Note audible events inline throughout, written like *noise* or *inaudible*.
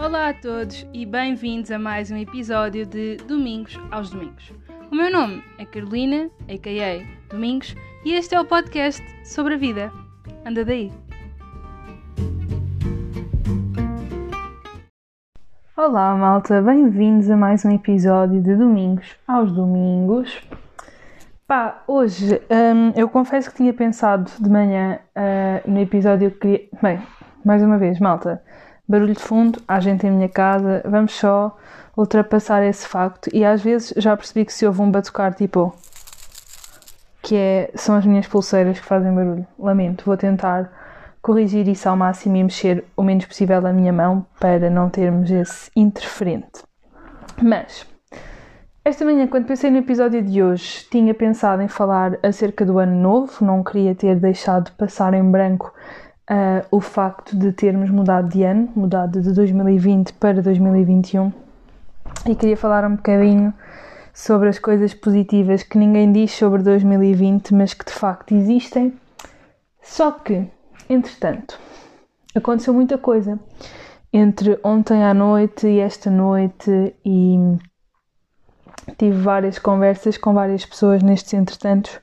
Olá a todos e bem-vindos a mais um episódio de Domingos aos Domingos. O meu nome é Carolina, a.k.a. Domingos, e este é o podcast sobre a vida. Anda daí! Olá malta, bem-vindos a mais um episódio de Domingos aos Domingos. Pá, hoje hum, eu confesso que tinha pensado de manhã uh, no episódio que queria. Bem, mais uma vez, malta, barulho de fundo, há gente em minha casa, vamos só ultrapassar esse facto. E às vezes já percebi que se houve um batucar tipo. que é, são as minhas pulseiras que fazem barulho. Lamento, vou tentar corrigir isso ao máximo e mexer o menos possível a minha mão para não termos esse interferente. Mas esta manhã, quando pensei no episódio de hoje, tinha pensado em falar acerca do ano novo, não queria ter deixado passar em branco uh, o facto de termos mudado de ano, mudado de 2020 para 2021, e queria falar um bocadinho sobre as coisas positivas que ninguém diz sobre 2020, mas que de facto existem. Só que, entretanto, aconteceu muita coisa entre ontem à noite e esta noite e tive várias conversas com várias pessoas nestes entretantos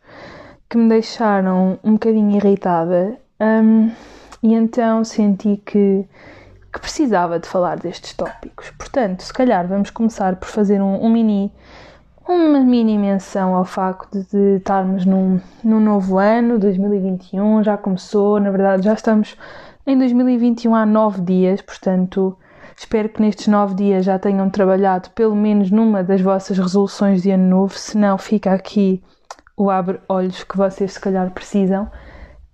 que me deixaram um bocadinho irritada um, e então senti que, que precisava de falar destes tópicos. Portanto, se calhar vamos começar por fazer um, um mini uma mini menção ao facto de estarmos num, num novo ano, 2021, já começou, na verdade já estamos em 2021 há nove dias, portanto Espero que nestes nove dias já tenham trabalhado pelo menos numa das vossas resoluções de ano novo, se não fica aqui o abre-olhos que vocês se calhar precisam.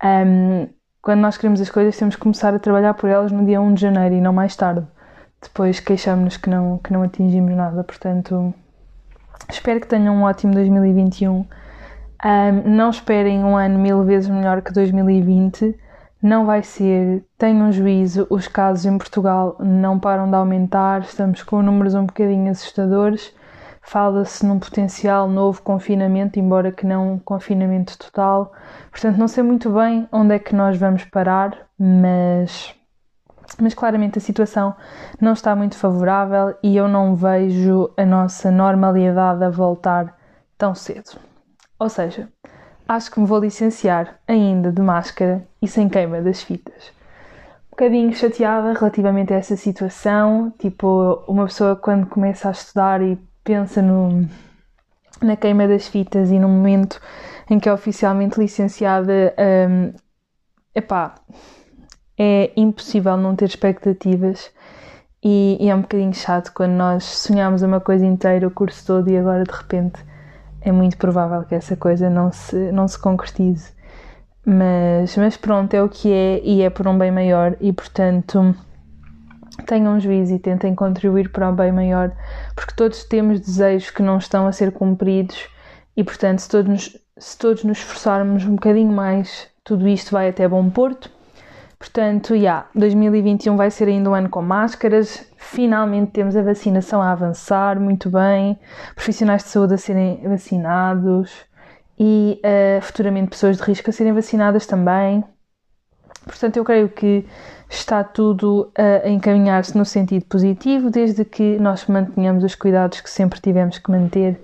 Um, quando nós queremos as coisas, temos que começar a trabalhar por elas no dia 1 de janeiro e não mais tarde. Depois queixamos-nos que não, que não atingimos nada. Portanto, espero que tenham um ótimo 2021. Um, não esperem um ano mil vezes melhor que 2020 não vai ser, tenham juízo, os casos em Portugal não param de aumentar, estamos com números um bocadinho assustadores. Fala-se num potencial novo confinamento, embora que não um confinamento total. Portanto, não sei muito bem onde é que nós vamos parar, mas, mas claramente a situação não está muito favorável e eu não vejo a nossa normalidade a voltar tão cedo. Ou seja, acho que me vou licenciar ainda de máscara e sem queima das fitas. Um bocadinho chateada relativamente a essa situação, tipo, uma pessoa quando começa a estudar e pensa no, na queima das fitas e no momento em que é oficialmente licenciada, um, epá, é impossível não ter expectativas e, e, é um bocadinho chato quando nós sonhamos uma coisa inteira o curso todo e agora de repente é muito provável que essa coisa não se, não se concretize. Mas, mas pronto, é o que é e é por um bem maior e portanto tenham juízo e tentem contribuir para o bem maior, porque todos temos desejos que não estão a ser cumpridos e portanto se todos nos, se todos nos esforçarmos um bocadinho mais, tudo isto vai até bom porto. Portanto, já, yeah, 2021 vai ser ainda um ano com máscaras. Finalmente temos a vacinação a avançar muito bem, profissionais de saúde a serem vacinados e uh, futuramente pessoas de risco a serem vacinadas também. Portanto, eu creio que está tudo a encaminhar-se no sentido positivo, desde que nós mantenhamos os cuidados que sempre tivemos que manter,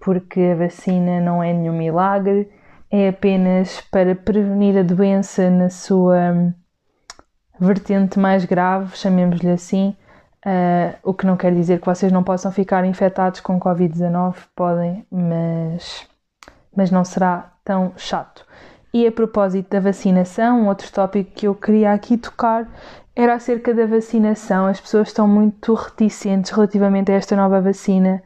porque a vacina não é nenhum milagre, é apenas para prevenir a doença na sua vertente mais grave, chamemos-lhe assim, uh, o que não quer dizer que vocês não possam ficar infectados com Covid-19, podem, mas, mas não será tão chato. E a propósito da vacinação, outro tópico que eu queria aqui tocar era acerca da vacinação. As pessoas estão muito reticentes relativamente a esta nova vacina.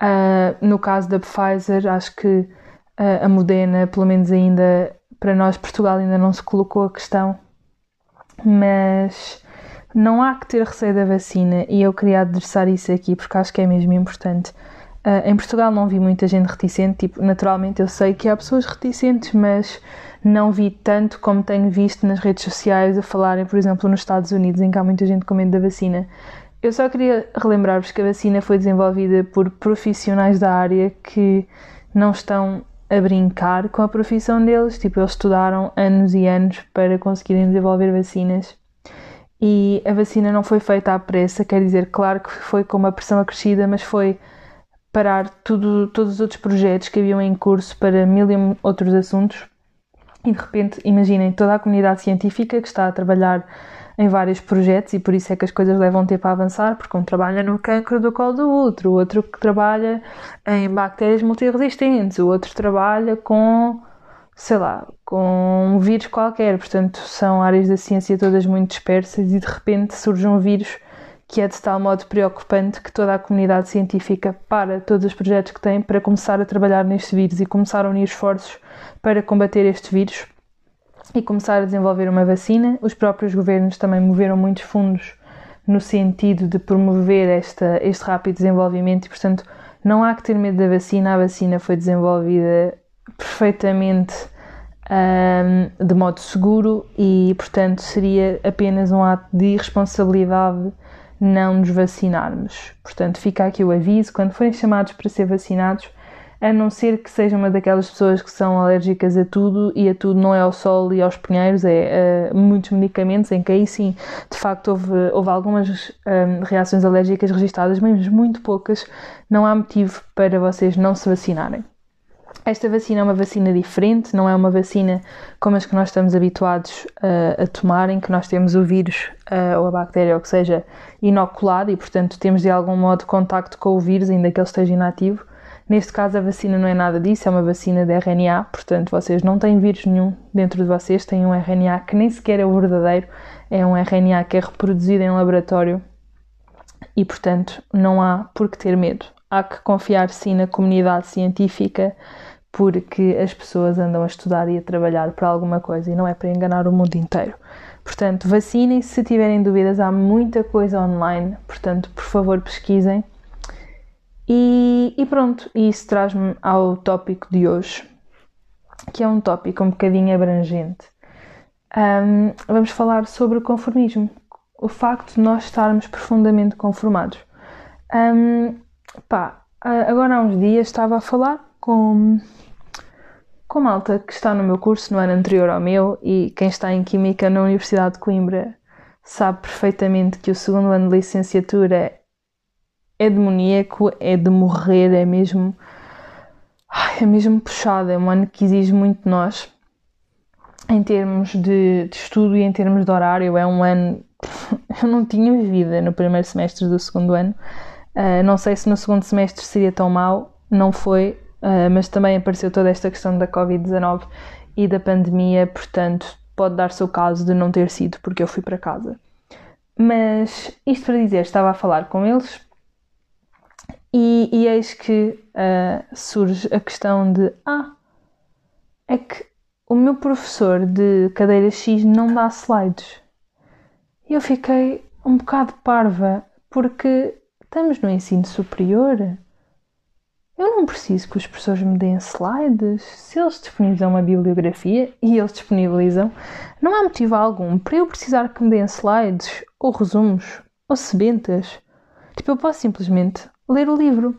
Uh, no caso da Pfizer, acho que uh, a Moderna, pelo menos ainda para nós, Portugal, ainda não se colocou a questão mas não há que ter receio da vacina e eu queria adressar isso aqui porque acho que é mesmo importante. Uh, em Portugal não vi muita gente reticente, tipo, naturalmente eu sei que há pessoas reticentes, mas não vi tanto como tenho visto nas redes sociais a falarem, por exemplo, nos Estados Unidos, em que há muita gente com medo da vacina. Eu só queria relembrar-vos que a vacina foi desenvolvida por profissionais da área que não estão a brincar com a profissão deles. Tipo, eles estudaram anos e anos para conseguirem desenvolver vacinas e a vacina não foi feita à pressa, quer dizer, claro que foi com uma pressão acrescida, mas foi parar tudo, todos os outros projetos que haviam em curso para mil e outros assuntos. E de repente, imaginem toda a comunidade científica que está a trabalhar em vários projetos e por isso é que as coisas levam tempo a avançar, porque um trabalha no cancro do colo do outro, o outro que trabalha em bactérias multiresistentes, o outro trabalha com, sei lá, com um vírus qualquer. Portanto, são áreas da ciência todas muito dispersas e de repente surge um vírus que é de tal modo preocupante que toda a comunidade científica para todos os projetos que tem para começar a trabalhar neste vírus e começar a unir esforços para combater este vírus e começar a desenvolver uma vacina. Os próprios governos também moveram muitos fundos no sentido de promover esta, este rápido desenvolvimento e, portanto, não há que ter medo da vacina. A vacina foi desenvolvida perfeitamente um, de modo seguro e, portanto, seria apenas um ato de irresponsabilidade não nos vacinarmos. Portanto, fica aqui o aviso: quando forem chamados para ser vacinados, a não ser que seja uma daquelas pessoas que são alérgicas a tudo e a tudo não é ao sol e aos pinheiros, é a muitos medicamentos em que aí sim, de facto, houve, houve algumas um, reações alérgicas registadas, mas muito poucas, não há motivo para vocês não se vacinarem. Esta vacina é uma vacina diferente, não é uma vacina como as que nós estamos habituados uh, a tomar, em que nós temos o vírus uh, ou a bactéria, ou que seja, inoculado e, portanto, temos de algum modo contacto com o vírus, ainda que ele esteja inativo. Neste caso, a vacina não é nada disso, é uma vacina de RNA, portanto, vocês não têm vírus nenhum dentro de vocês, têm um RNA que nem sequer é o verdadeiro, é um RNA que é reproduzido em laboratório e, portanto, não há por que ter medo. Há que confiar sim na comunidade científica porque as pessoas andam a estudar e a trabalhar para alguma coisa e não é para enganar o mundo inteiro. Portanto, vacinem-se se tiverem dúvidas, há muita coisa online, portanto, por favor, pesquisem e, e pronto, isso traz-me ao tópico de hoje, que é um tópico um bocadinho abrangente. Um, vamos falar sobre o conformismo, o facto de nós estarmos profundamente conformados. Um, pá, agora há uns dias estava a falar com, com malta que está no meu curso no ano anterior ao meu e quem está em Química na Universidade de Coimbra sabe perfeitamente que o segundo ano de licenciatura é demoníaco, é de morrer, é mesmo. É mesmo puxado, é um ano que exige muito de nós em termos de, de estudo e em termos de horário. É um ano. *laughs* Eu não tinha vida no primeiro semestre do segundo ano. Uh, não sei se no segundo semestre seria tão mau, não foi, uh, mas também apareceu toda esta questão da Covid-19 e da pandemia, portanto, pode dar-se o caso de não ter sido porque eu fui para casa. Mas isto para dizer, estava a falar com eles e, e eis que uh, surge a questão de: ah, é que o meu professor de cadeira X não dá slides. E eu fiquei um bocado parva, porque estamos no ensino superior. Eu não preciso que os professores me deem slides. Se eles disponibilizam uma bibliografia e eles disponibilizam, não há motivo algum para eu precisar que me deem slides, ou resumos, ou sebentas. Tipo, eu posso simplesmente ler o livro.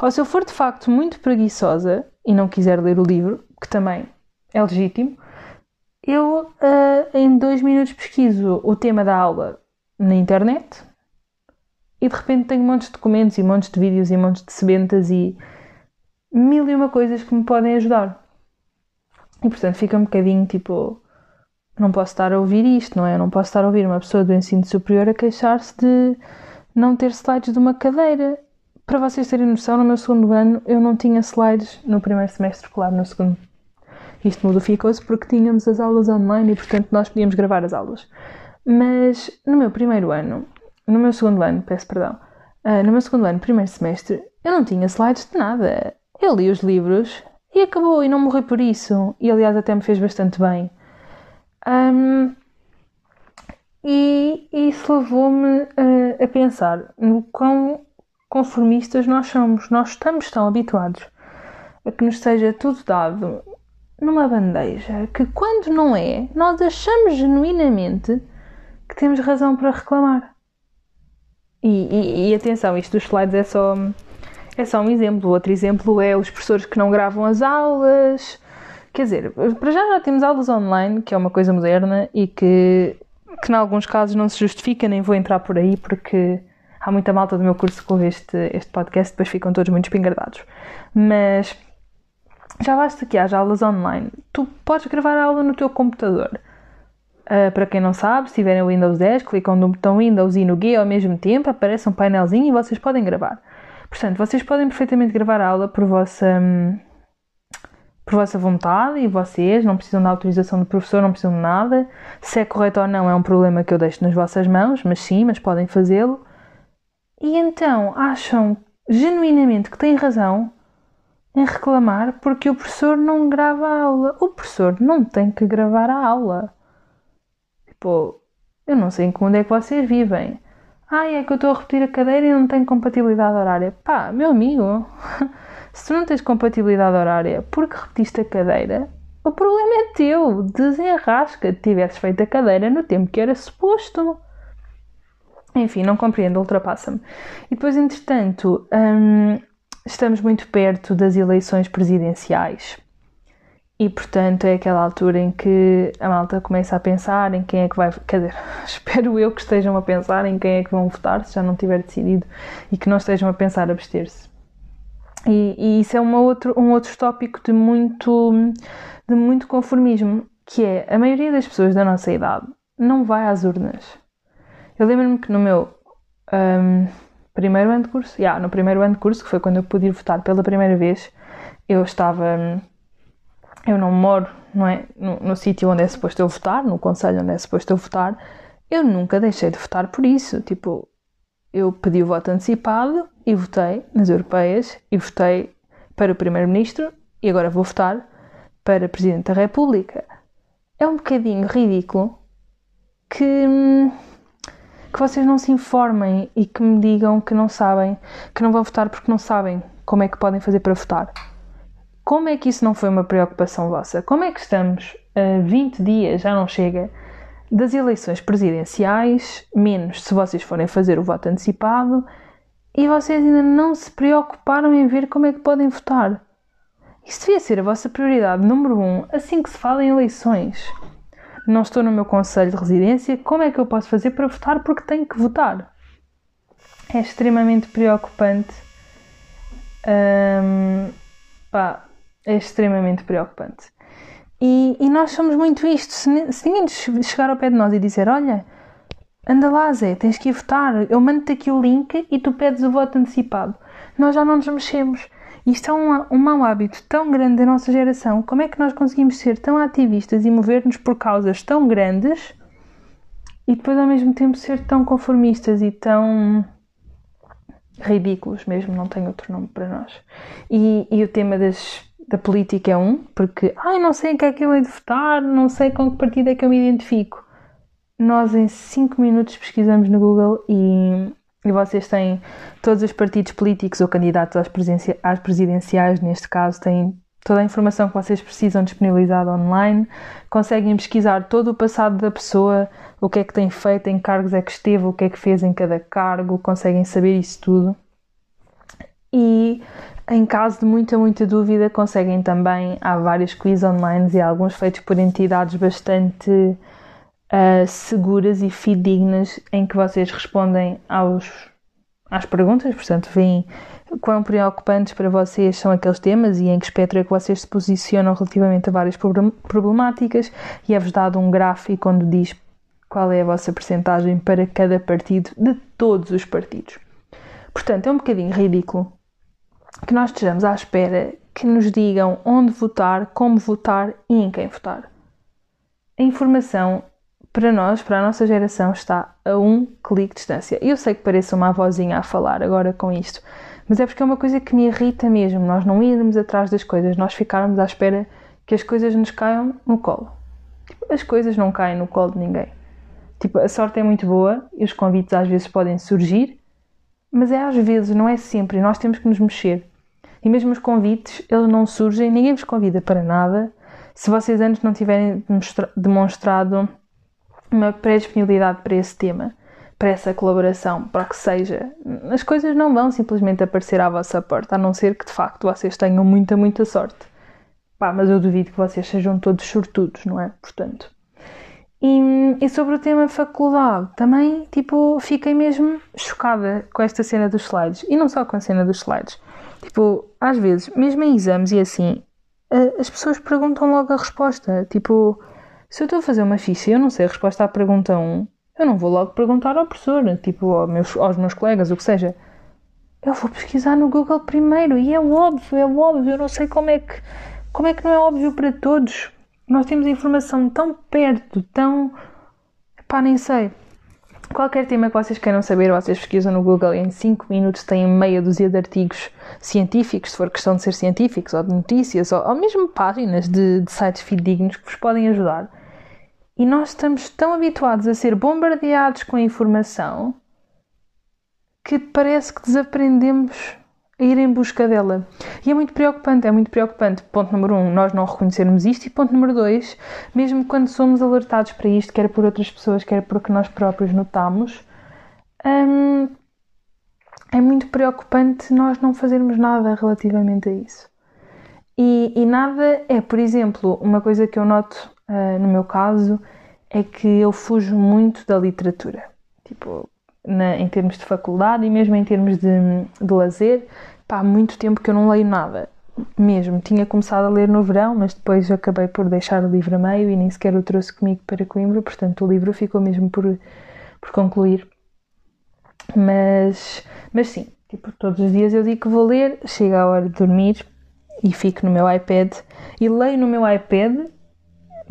Ou se eu for de facto muito preguiçosa e não quiser ler o livro, que também é legítimo, eu uh, em dois minutos pesquiso o tema da aula na internet e de repente tenho montes de documentos e montes de vídeos e montes de sebentas e mil e uma coisas que me podem ajudar. E portanto fica um bocadinho tipo. Não posso estar a ouvir isto, não é? Não posso estar a ouvir uma pessoa do ensino superior a queixar-se de não ter slides de uma cadeira para vocês terem noção, no meu segundo ano eu não tinha slides no primeiro semestre, claro, no segundo. Isto modificou-se porque tínhamos as aulas online e, portanto, nós podíamos gravar as aulas. Mas no meu primeiro ano, no meu segundo ano, peço perdão, uh, no meu segundo ano, primeiro semestre, eu não tinha slides de nada. Eu li os livros e acabou, e não morri por isso. E aliás, até me fez bastante bem. Um, e isso levou-me a, a pensar no quão conformistas nós somos. Nós estamos tão habituados a que nos seja tudo dado numa bandeja que, quando não é, nós achamos genuinamente que temos razão para reclamar. E, e, e, atenção, isto dos slides é só, é só um exemplo. Outro exemplo é os professores que não gravam as aulas. Quer dizer, para já já temos aulas online, que é uma coisa moderna e que que em alguns casos não se justifica, nem vou entrar por aí porque há muita malta do meu curso com este, este podcast, depois ficam todos muito espingardados. Mas já basta que haja aulas online. Tu podes gravar a aula no teu computador. Uh, para quem não sabe, se tiverem o Windows 10, clicam no botão Windows e no G ao mesmo tempo, aparece um painelzinho e vocês podem gravar. Portanto, vocês podem perfeitamente gravar a aula por vossa, hum, por vossa vontade e vocês não precisam da autorização do professor, não precisam de nada. Se é correto ou não é um problema que eu deixo nas vossas mãos, mas sim, mas podem fazê-lo. E então acham genuinamente que têm razão em reclamar porque o professor não grava a aula. O professor não tem que gravar a aula. Tipo, eu não sei em que mundo é que vocês vivem. Ai, é que eu estou a repetir a cadeira e não tenho compatibilidade horária. Pá, meu amigo, *laughs* se tu não tens compatibilidade horária porque repetiste a cadeira, o problema é teu. Desenrasca. Tivesses feito a cadeira no tempo que era suposto. Enfim, não compreendo, ultrapassa-me. E depois, entretanto, hum, estamos muito perto das eleições presidenciais. E, portanto, é aquela altura em que a malta começa a pensar em quem é que vai. Quer dizer, *laughs* espero eu que estejam a pensar em quem é que vão votar, se já não tiver decidido, e que não estejam a pensar abster-se. E, e, isso é uma outro, um outro tópico de muito, de muito conformismo, que é a maioria das pessoas da nossa idade não vai às urnas. Eu lembro-me que no meu um, primeiro ano de curso, yeah, no primeiro ano de curso, que foi quando eu pude ir votar pela primeira vez, eu estava. Eu não moro não é, no, no sítio onde é suposto eu votar, no conselho onde é suposto eu votar, eu nunca deixei de votar por isso. Tipo, eu pedi o voto antecipado e votei nas europeias e votei para o primeiro-ministro e agora vou votar para presidente da República. É um bocadinho ridículo que que vocês não se informem e que me digam que não sabem, que não vão votar porque não sabem como é que podem fazer para votar. Como é que isso não foi uma preocupação vossa? Como é que estamos a 20 dias, já não chega, das eleições presidenciais, menos se vocês forem fazer o voto antecipado, e vocês ainda não se preocuparam em ver como é que podem votar? Isso devia ser a vossa prioridade número um assim que se fala em eleições não estou no meu conselho de residência, como é que eu posso fazer para votar porque tenho que votar? É extremamente preocupante. Hum, pá, é extremamente preocupante. E, e, nós somos muito isto. Se, se ninguém chegar ao pé de nós e dizer: Olha, anda lá, Zé, tens que ir votar, eu mando-te aqui o link e tu pedes o voto antecipado. Nós já não nos mexemos. Isto é um, um mau hábito tão grande da nossa geração. Como é que nós conseguimos ser tão ativistas e mover-nos por causas tão grandes e depois ao mesmo tempo ser tão conformistas e tão ridículos mesmo, não tem outro nome para nós. E, e o tema das, da política é um, porque ai, não sei em que é que eu hei de votar, não sei com que partido é que eu me identifico. Nós em 5 minutos pesquisamos no Google e e vocês têm todos os partidos políticos ou candidatos às, às presidenciais, neste caso, têm toda a informação que vocês precisam disponibilizada online, conseguem pesquisar todo o passado da pessoa, o que é que tem feito, em cargos é que esteve, o que é que fez em cada cargo, conseguem saber isso tudo. E em caso de muita, muita dúvida, conseguem também, há vários quiz online e alguns feitos por entidades bastante uh, seguras e fidedignas em que vocês respondem aos, às perguntas, portanto, veem quão preocupantes para vocês são aqueles temas e em que espectro é que vocês se posicionam relativamente a várias problemáticas. E é-vos dado um gráfico onde diz qual é a vossa percentagem para cada partido de todos os partidos. Portanto, é um bocadinho ridículo que nós estejamos à espera que nos digam onde votar, como votar e em quem votar. A informação para nós, para a nossa geração, está a um clique de distância. Eu sei que pareço uma avózinha a falar agora com isto, mas é porque é uma coisa que me irrita mesmo. Nós não irmos atrás das coisas, nós ficarmos à espera que as coisas nos caiam no colo. Tipo, as coisas não caem no colo de ninguém. Tipo, a sorte é muito boa e os convites às vezes podem surgir, mas é às vezes, não é sempre. Nós temos que nos mexer. E mesmo os convites, eles não surgem, ninguém vos convida para nada se vocês antes não tiverem demonstrado uma pré-disponibilidade para esse tema, para essa colaboração, para que seja. As coisas não vão simplesmente aparecer à vossa porta, a não ser que de facto vocês tenham muita, muita sorte. Pá, mas eu duvido que vocês sejam todos sortudos, não é? Portanto. E, e, sobre o tema faculdade, também, tipo, fiquei mesmo chocada com esta cena dos slides. E não só com a cena dos slides. Tipo, às vezes, mesmo em exames e assim, as pessoas perguntam logo a resposta. Tipo, se eu estou a fazer uma ficha e eu não sei a resposta à pergunta 1, eu não vou logo perguntar ao professor, tipo, aos meus, aos meus colegas, o que seja. Eu vou pesquisar no Google primeiro e é óbvio, é óbvio. Eu não sei como é que, como é que não é óbvio para todos. Nós temos informação tão perto, tão. pá, nem sei. Qualquer tema que vocês queiram saber, vocês pesquisam no Google e em 5 minutos têm meia dúzia de artigos científicos, se for questão de ser científicos, ou de notícias, ou, ou mesmo páginas de, de sites fidedignos que vos podem ajudar. E nós estamos tão habituados a ser bombardeados com a informação que parece que desaprendemos a ir em busca dela. E é muito preocupante, é muito preocupante. Ponto número um, nós não reconhecermos isto. E ponto número dois, mesmo quando somos alertados para isto, quer por outras pessoas, quer porque nós próprios notamos, hum, é muito preocupante nós não fazermos nada relativamente a isso. E, e nada é, por exemplo, uma coisa que eu noto uh, no meu caso, é que eu fujo muito da literatura. Tipo, na, em termos de faculdade e mesmo em termos de, de lazer, pá, há muito tempo que eu não leio nada. Mesmo, tinha começado a ler no verão, mas depois acabei por deixar o livro a meio e nem sequer o trouxe comigo para Coimbra, portanto o livro ficou mesmo por, por concluir. Mas, mas sim, tipo, todos os dias eu digo que vou ler, chega a hora de dormir e fico no meu iPad e leio no meu iPad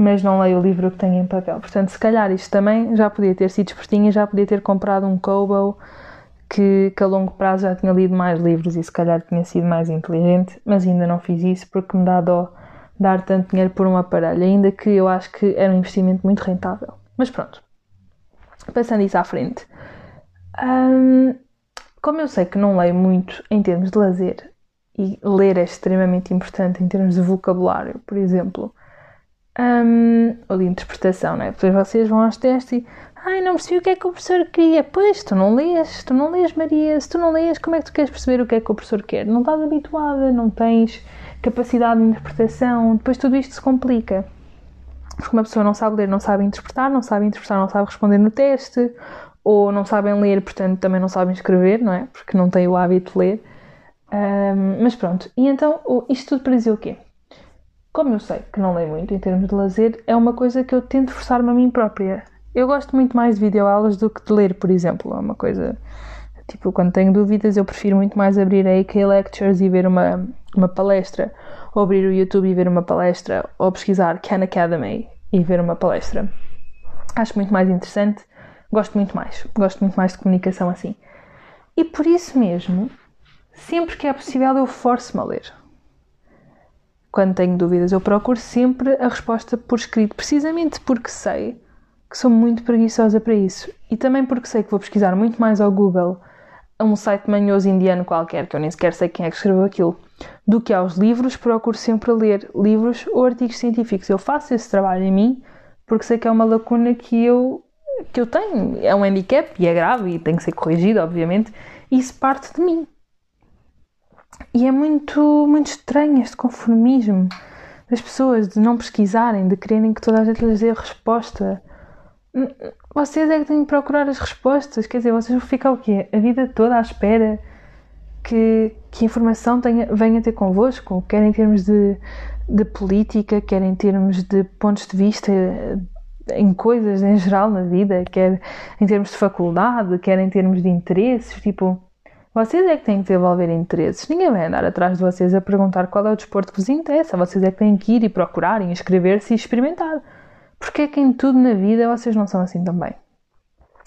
mas não leio o livro que tenho em papel. Portanto, se calhar isto também já podia ter sido espertinho e já podia ter comprado um Kobo que, que, a longo prazo já tinha lido mais livros e se calhar tinha sido mais inteligente, mas ainda não fiz isso porque me dá dó dar tanto dinheiro por um aparelho, ainda que eu acho que era um investimento muito rentável. Mas pronto, passando isso à frente. Hum, como eu sei que não leio muito em termos de lazer, e ler é extremamente importante em termos de vocabulário, por exemplo, um, ou de interpretação, não é? Depois vocês vão aos testes e ai, não percebi o que é que o professor queria. Pois, tu não lês, tu não lês, Maria. Se tu não lês, como é que tu queres perceber o que é que o professor quer? Não estás habituada, não tens capacidade de interpretação. Depois tudo isto se complica. Porque uma pessoa não sabe ler, não sabe interpretar, não sabe interpretar, não sabe responder no teste, ou não sabem ler, portanto também não sabem escrever, não é? Porque não têm o hábito de ler. Um, mas pronto, e então isto tudo para dizer o quê? Como eu sei que não leio muito em termos de lazer, é uma coisa que eu tento forçar-me a mim própria. Eu gosto muito mais de videoaulas do que de ler, por exemplo. É uma coisa. Tipo, quando tenho dúvidas, eu prefiro muito mais abrir a AK Lectures e ver uma, uma palestra, ou abrir o YouTube e ver uma palestra, ou pesquisar Khan Academy e ver uma palestra. Acho muito mais interessante, gosto muito mais. Gosto muito mais de comunicação assim. E por isso mesmo, sempre que é possível, eu forço-me a ler quando tenho dúvidas, eu procuro sempre a resposta por escrito, precisamente porque sei que sou muito preguiçosa para isso. E também porque sei que vou pesquisar muito mais ao Google, a um site manhoso indiano qualquer, que eu nem sequer sei quem é que escreveu aquilo, do que aos livros, procuro sempre ler livros ou artigos científicos. Eu faço esse trabalho em mim porque sei que é uma lacuna que eu, que eu tenho. É um handicap e é grave e tem que ser corrigido, obviamente, e isso parte de mim. E é muito, muito estranho este conformismo das pessoas de não pesquisarem, de quererem que toda a gente lhes dê a resposta. Vocês é que têm que procurar as respostas, quer dizer, vocês vão ficar o quê? A vida toda à espera que, que informação tenha, venha ter convosco, quer em termos de, de política, quer em termos de pontos de vista em coisas em geral na vida, quer em termos de faculdade, quer em termos de interesses, tipo vocês é que têm que desenvolver interesses. Ninguém vai andar atrás de vocês a perguntar qual é o desporto que vos interessa. Vocês é que têm que ir e procurar, e inscrever-se e experimentar. Porque é que em tudo na vida vocês não são assim também.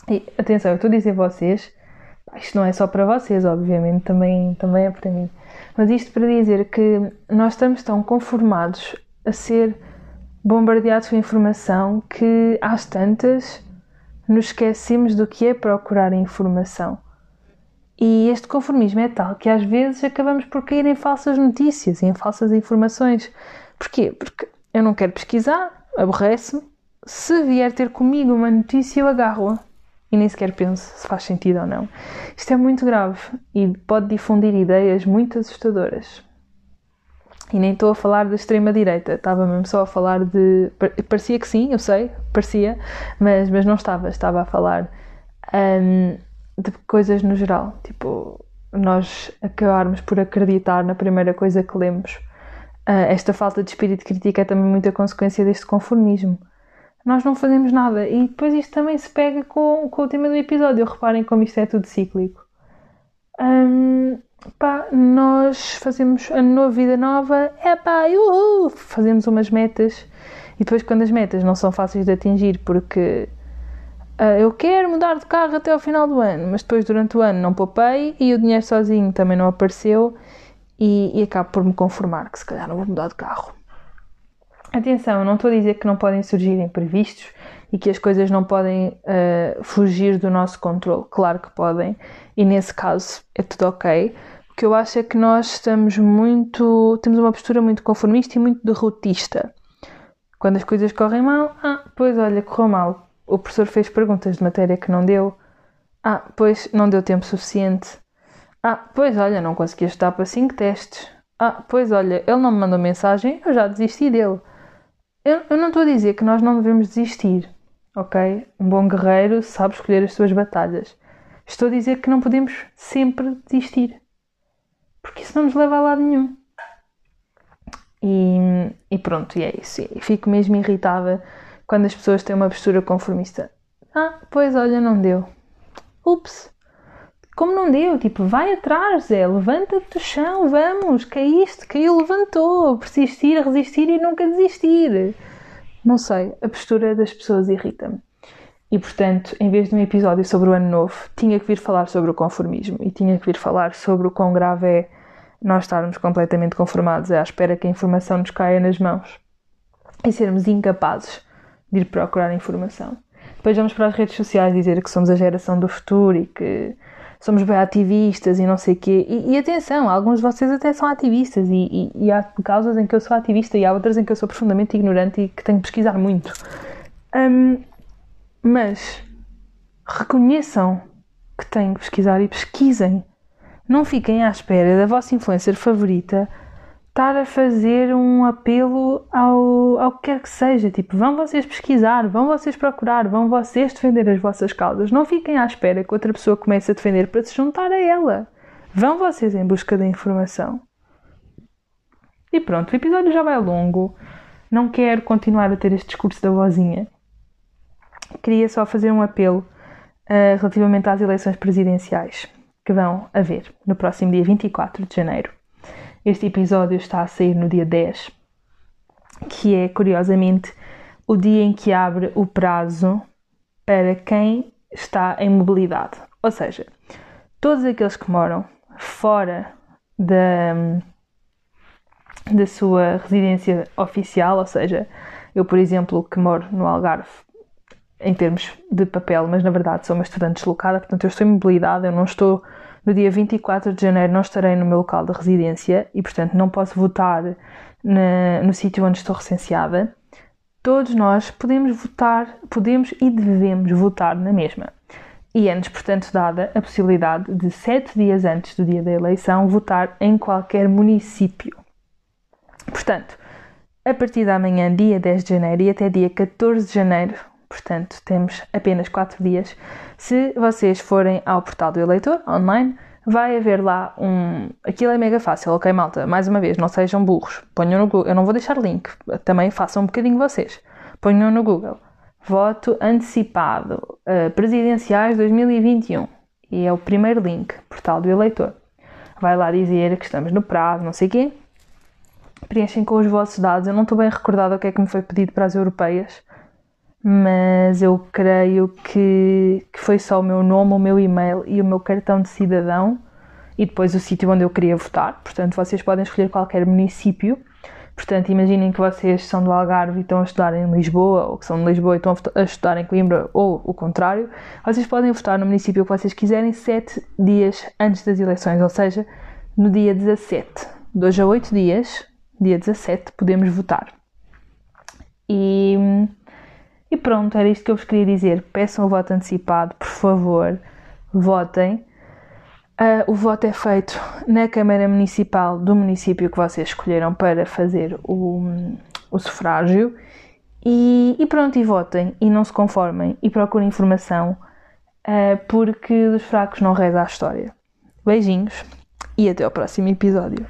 E atenção, eu estou a dizer vocês, isto não é só para vocês, obviamente, também, também é para mim. Mas isto para dizer que nós estamos tão conformados a ser bombardeados com informação que às tantas nos esquecemos do que é procurar informação. E este conformismo é tal que às vezes acabamos por cair em falsas notícias e em falsas informações. Porquê? Porque eu não quero pesquisar, aborrece-me. Se vier ter comigo uma notícia, eu agarro-a e nem sequer penso se faz sentido ou não. Isto é muito grave e pode difundir ideias muito assustadoras. E nem estou a falar da extrema-direita, estava mesmo só a falar de. Parecia que sim, eu sei, parecia, mas, mas não estava, estava a falar um, de coisas no geral. Tipo, nós acabarmos por acreditar na primeira coisa que lemos. Uh, esta falta de espírito crítico é também muita consequência deste conformismo. Nós não fazemos nada e depois isto também se pega com, com o tema do episódio. Reparem como isto é tudo cíclico. Um, pá, nós fazemos a nova vida nova, é pá, fazemos umas metas e depois quando as metas não são fáceis de atingir porque uh, eu quero mudar de carro até ao final do ano, mas depois durante o ano não poupei e o dinheiro sozinho também não apareceu e, e acabo por me conformar que se calhar não vou mudar de carro. Atenção, não estou a dizer que não podem surgir imprevistos e que as coisas não podem uh, fugir do nosso controle. Claro que podem, e nesse caso é tudo ok. O que eu acho é que nós estamos muito. temos uma postura muito conformista e muito derrotista. Quando as coisas correm mal, ah, pois olha, correu mal. O professor fez perguntas de matéria que não deu. Ah, pois não deu tempo suficiente. Ah, pois olha, não consegui estudar para 5 testes. Ah, pois olha, ele não me mandou mensagem, eu já desisti dele. Eu, eu não estou a dizer que nós não devemos desistir, ok? Um bom guerreiro sabe escolher as suas batalhas. Estou a dizer que não podemos sempre desistir, porque isso não nos leva a lado nenhum. E, e pronto, e é isso. E fico mesmo irritada quando as pessoas têm uma postura conformista. Ah, pois olha, não deu. Ups! Como não deu? Tipo, vai atrás, Zé, levanta-te do chão, vamos, caíste, caiu, levantou, persistir, resistir e nunca desistir. Não sei, a postura das pessoas irrita-me. E portanto, em vez de um episódio sobre o ano novo, tinha que vir falar sobre o conformismo e tinha que vir falar sobre o quão grave é nós estarmos completamente conformados à espera que a informação nos caia nas mãos e sermos incapazes de ir procurar informação. Depois vamos para as redes sociais dizer que somos a geração do futuro e que somos bem ativistas e não sei o quê. E, e, atenção, alguns de vocês até são ativistas e, e, e, há causas em que eu sou ativista e há outras em que eu sou profundamente ignorante e que tenho que pesquisar muito. Um, mas reconheçam que têm que pesquisar e pesquisem. Não fiquem à espera da vossa influencer favorita estar a fazer um apelo ao, ao que quer que seja. Tipo, vão vocês pesquisar, vão vocês procurar, vão vocês defender as vossas causas. Não fiquem à espera que outra pessoa comece a defender para se juntar a ela. Vão vocês em busca da informação. E pronto, o episódio já vai longo. Não quero continuar a ter este discurso da vozinha. Queria só fazer um apelo uh, relativamente às eleições presidenciais que vão haver no próximo dia 24 de janeiro. Este episódio está a sair no dia 10, que é, curiosamente, o dia em que abre o prazo para quem está em mobilidade. Ou seja, todos aqueles que moram fora da, da sua residência oficial, ou seja, eu, por exemplo, que moro no Algarve, em termos de papel, mas na verdade sou uma estudante deslocada, portanto eu estou em mobilidade, eu não estou no dia 24 de janeiro não estarei no meu local de residência e, portanto, não posso votar na, no sítio onde estou recenseada. Todos nós podemos votar, podemos e devemos votar na mesma. E é-nos, portanto, dada a possibilidade de, sete dias antes do dia da eleição, votar em qualquer município. Portanto, a partir da manhã, dia 10 de janeiro e até dia 14 de janeiro, portanto temos apenas 4 dias. Se vocês forem ao portal do eleitor online, vai haver lá um. Aquilo é mega fácil, ok, malta? Mais uma vez, não sejam burros. Ponham no Google. Eu não vou deixar link, também façam um bocadinho vocês. Ponham no Google. Voto antecipado uh, presidenciais 2021. E é o primeiro link, portal do eleitor. Vai lá dizer que estamos no prazo, não sei quê. Preenchem com os vossos dados. Eu não estou bem recordada o que é que me foi pedido para as europeias mas eu creio que, que foi só o meu nome, o meu e-mail e o meu cartão de cidadão e depois o sítio onde eu queria votar. Portanto, vocês podem escolher qualquer município. Portanto, imaginem que vocês são do Algarve e estão a estudar em Lisboa, ou que são de Lisboa e estão a estudar em Coimbra, ou o contrário. Vocês podem votar no município que vocês quiserem sete dias antes das eleições, ou seja, no dia 17. De hoje a oito dias, dia 17, podemos votar. E e pronto, era isto que eu vos queria dizer. Peçam o voto antecipado, por favor, votem. Uh, o voto é feito na Câmara Municipal do município que vocês escolheram para fazer o, o sufrágio. E, e, pronto, e votem e não se conformem e procurem informação, uh, porque dos fracos não reza a história. Beijinhos e até ao próximo episódio.